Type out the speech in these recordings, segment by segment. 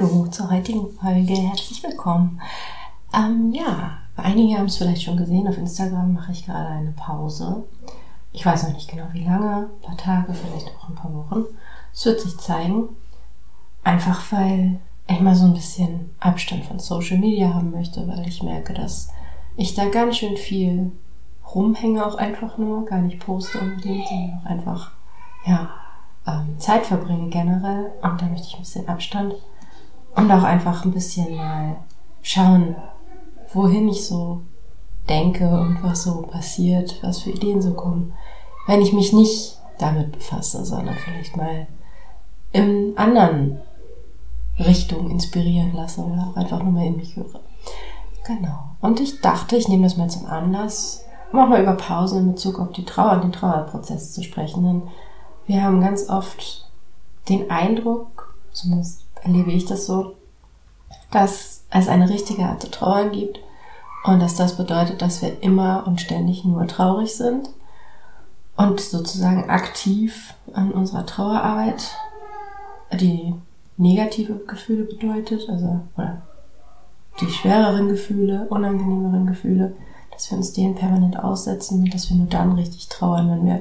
Hallo zur heutigen Folge, herzlich willkommen. Ähm, ja, einige haben es vielleicht schon gesehen, auf Instagram mache ich gerade eine Pause. Ich weiß noch nicht genau wie lange, ein paar Tage, vielleicht auch ein paar Wochen. Es wird sich zeigen. Einfach weil ich mal so ein bisschen Abstand von Social Media haben möchte, weil ich merke, dass ich da ganz schön viel rumhänge, auch einfach nur, gar nicht poste unbedingt, sondern auch einfach, ja, ähm, Zeit verbringe generell. Und da möchte ich ein bisschen Abstand und auch einfach ein bisschen mal schauen, wohin ich so denke und was so passiert, was für Ideen so kommen, wenn ich mich nicht damit befasse, sondern vielleicht mal in anderen Richtungen inspirieren lasse oder einfach nur mal in mich höre. Genau. Und ich dachte, ich nehme das mal zum Anlass, um auch mal über Pausen in Bezug auf die Trauer und den Trauerprozess zu sprechen. Denn wir haben ganz oft den Eindruck, zumindest erlebe ich das so, dass es eine richtige Art zu trauern gibt und dass das bedeutet, dass wir immer und ständig nur traurig sind und sozusagen aktiv an unserer Trauerarbeit die negative Gefühle bedeutet, also oder die schwereren Gefühle, unangenehmeren Gefühle, dass wir uns denen permanent aussetzen und dass wir nur dann richtig trauern, wenn wir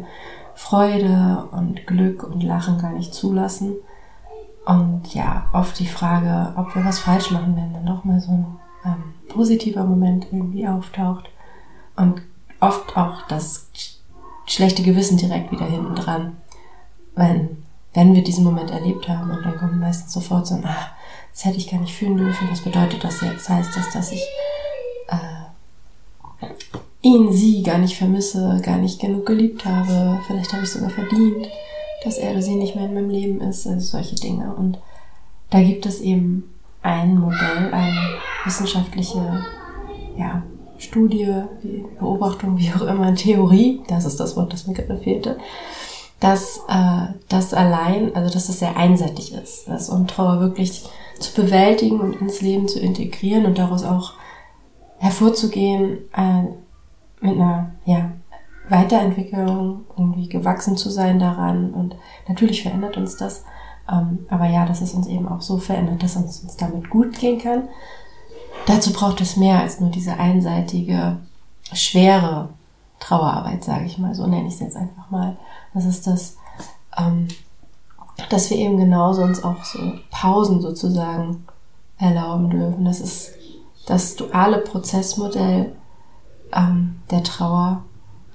Freude und Glück und Lachen gar nicht zulassen und ja, oft die Frage, ob wir was falsch machen, wenn dann doch mal so ein ähm, positiver Moment irgendwie auftaucht. Und oft auch das schlechte Gewissen direkt wieder hinten dran. Wenn, wenn wir diesen Moment erlebt haben und dann kommt meistens sofort so ein, ah, das hätte ich gar nicht fühlen dürfen, was bedeutet das jetzt? Heißt das, dass ich äh, ihn, sie gar nicht vermisse, gar nicht genug geliebt habe? Vielleicht habe ich sogar verdient dass er oder sie nicht mehr in meinem Leben ist, also solche Dinge. Und da gibt es eben ein Modell, eine wissenschaftliche ja, Studie, Beobachtung, wie auch immer, Theorie, das ist das Wort, das mir gerade fehlte, dass äh, das allein, also dass das sehr einseitig ist, dass um Trauer wirklich zu bewältigen und ins Leben zu integrieren und daraus auch hervorzugehen äh, mit einer ja, Weiterentwicklung, irgendwie gewachsen zu sein daran. Und natürlich verändert uns das. Ähm, aber ja, dass es uns eben auch so verändert, dass es uns damit gut gehen kann. Dazu braucht es mehr als nur diese einseitige, schwere Trauerarbeit, sage ich mal. So nenne ich es jetzt einfach mal. Das ist das, ähm, dass wir eben genauso uns auch so Pausen sozusagen erlauben dürfen. Das ist das duale Prozessmodell ähm, der Trauer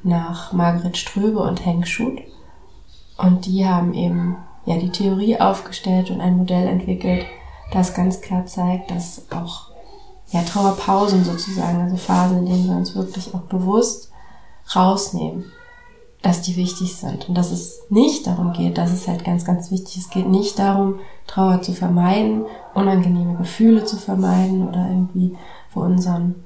nach Margret Ströbe und Henk Schut. Und die haben eben ja die Theorie aufgestellt und ein Modell entwickelt, das ganz klar zeigt, dass auch ja, Trauerpausen sozusagen, also Phasen, in denen wir uns wirklich auch bewusst rausnehmen, dass die wichtig sind und dass es nicht darum geht, dass es halt ganz, ganz wichtig ist, es geht nicht darum, Trauer zu vermeiden, unangenehme Gefühle zu vermeiden oder irgendwie vor unseren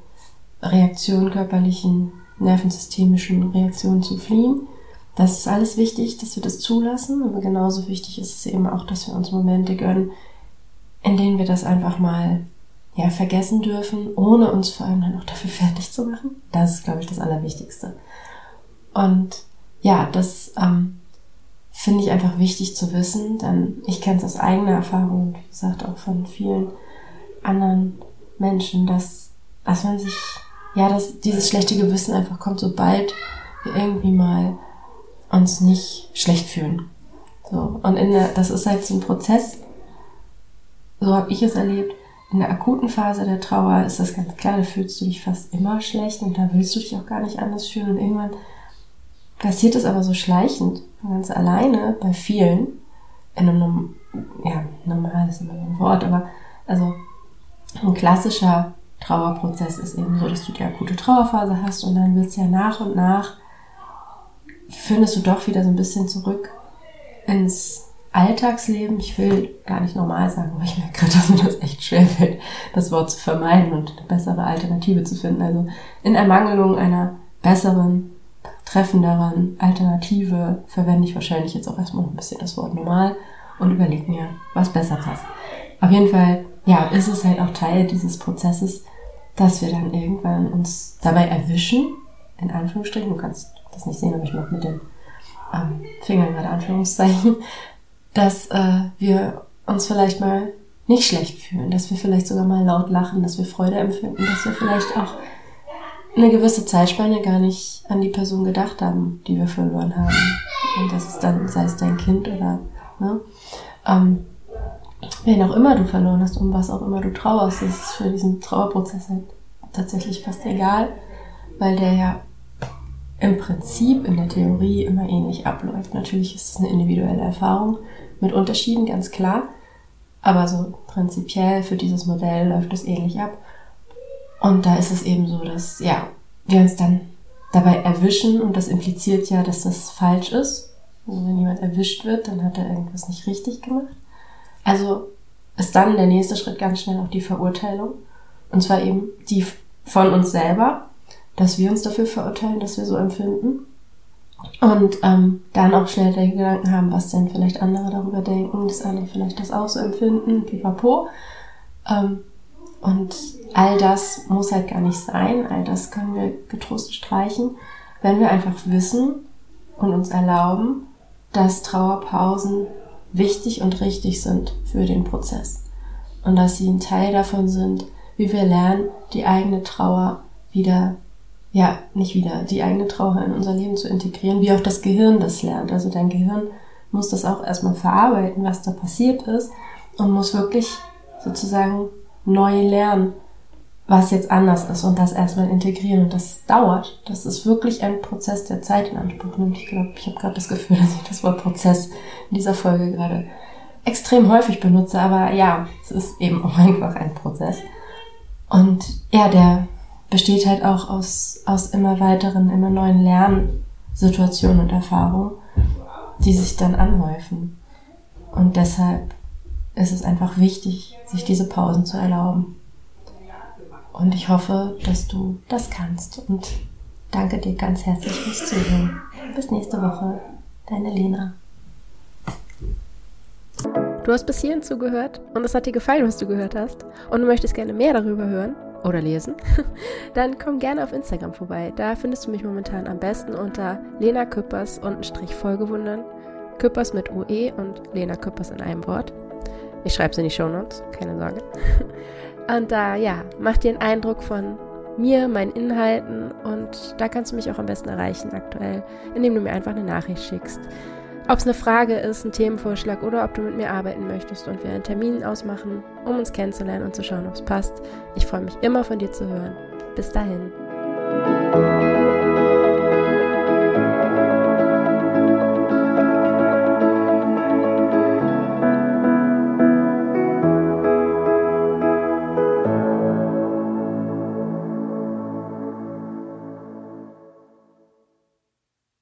Reaktionen körperlichen nervensystemischen Reaktionen zu fliehen. Das ist alles wichtig, dass wir das zulassen, aber genauso wichtig ist es eben auch, dass wir uns Momente gönnen, in denen wir das einfach mal ja, vergessen dürfen, ohne uns vor allem dann auch dafür fertig zu machen. Das ist, glaube ich, das Allerwichtigste. Und ja, das ähm, finde ich einfach wichtig zu wissen, denn ich kenne es aus eigener Erfahrung und wie gesagt auch von vielen anderen Menschen, dass, dass man sich ja, dass dieses schlechte Gewissen einfach kommt, sobald wir irgendwie mal uns nicht schlecht fühlen. So. Und in der, das ist halt so ein Prozess, so habe ich es erlebt. In der akuten Phase der Trauer ist das ganz klar, da fühlst du dich fast immer schlecht und da willst du dich auch gar nicht anders fühlen. Und irgendwann passiert es aber so schleichend, ganz alleine bei vielen, in einem, ja, normal ist immer ein Wort, aber also ein klassischer Trauerprozess ist eben so, dass du die akute Trauerphase hast und dann wird es ja nach und nach findest du doch wieder so ein bisschen zurück ins Alltagsleben. Ich will gar nicht normal sagen, aber ich merke gerade, dass mir das echt schwerfällt, das Wort zu vermeiden und eine bessere Alternative zu finden. Also in Ermangelung einer besseren, treffenderen Alternative verwende ich wahrscheinlich jetzt auch erstmal ein bisschen das Wort normal und überlege mir, was besser passt. Auf jeden Fall, ja, ist es halt auch Teil dieses Prozesses, dass wir dann irgendwann uns dabei erwischen, in Anführungsstrichen, du kannst das nicht sehen, aber ich mache mit den ähm, Fingern gerade Anführungszeichen, dass äh, wir uns vielleicht mal nicht schlecht fühlen, dass wir vielleicht sogar mal laut lachen, dass wir Freude empfinden, dass wir vielleicht auch eine gewisse Zeitspanne gar nicht an die Person gedacht haben, die wir verloren haben. Und das ist dann, sei es dein Kind oder ne, ähm, wen auch immer du verloren hast, um was auch immer du trauerst, das ist für diesen Trauerprozess halt tatsächlich fast egal, weil der ja im Prinzip in der Theorie immer ähnlich abläuft. Natürlich ist es eine individuelle Erfahrung mit Unterschieden, ganz klar. Aber so prinzipiell für dieses Modell läuft es ähnlich ab. Und da ist es eben so, dass, ja, wir uns dann dabei erwischen und das impliziert ja, dass das falsch ist. Also wenn jemand erwischt wird, dann hat er irgendwas nicht richtig gemacht. Also ist dann der nächste Schritt ganz schnell auch die Verurteilung. Und zwar eben die von uns selber, dass wir uns dafür verurteilen, dass wir so empfinden. Und ähm, dann auch schnell den Gedanken haben, was denn vielleicht andere darüber denken, dass andere vielleicht das auch so empfinden, pipapo. Ähm, und all das muss halt gar nicht sein, all das können wir getrost streichen, wenn wir einfach wissen und uns erlauben, dass Trauerpausen wichtig und richtig sind für den Prozess. Und dass sie ein Teil davon sind, wie wir lernen, die eigene Trauer wieder ja, nicht wieder die eigene Trauer in unser Leben zu integrieren, wie auch das Gehirn das lernt. Also dein Gehirn muss das auch erstmal verarbeiten, was da passiert ist und muss wirklich sozusagen neu lernen, was jetzt anders ist und das erstmal integrieren und das dauert. Das ist wirklich ein Prozess, der Zeit in Anspruch nimmt. Ich glaube, ich habe gerade das Gefühl, dass ich das Wort Prozess in dieser Folge gerade extrem häufig benutze, aber ja, es ist eben auch einfach ein Prozess. Und ja, der besteht halt auch aus, aus immer weiteren, immer neuen Lernsituationen und Erfahrungen, die sich dann anhäufen. Und deshalb ist es einfach wichtig, sich diese Pausen zu erlauben. Und ich hoffe, dass du das kannst. Und danke dir ganz herzlich fürs Zuhören. Bis nächste Woche. Deine Lena. Du hast bis hierhin zugehört und es hat dir gefallen, was du gehört hast und du möchtest gerne mehr darüber hören oder lesen, dann komm gerne auf Instagram vorbei. Da findest du mich momentan am besten unter Lena Küppers und Strich Folgewundern. Küppers mit UE und Lena Küppers in einem Wort. Ich schreibe es in die Shownotes, keine Sorge. Und da, ja, mach dir einen Eindruck von mir, meinen Inhalten und da kannst du mich auch am besten erreichen aktuell, indem du mir einfach eine Nachricht schickst. Ob es eine Frage ist, ein Themenvorschlag oder ob du mit mir arbeiten möchtest und wir einen Termin ausmachen, um uns kennenzulernen und zu schauen, ob es passt. Ich freue mich immer von dir zu hören. Bis dahin.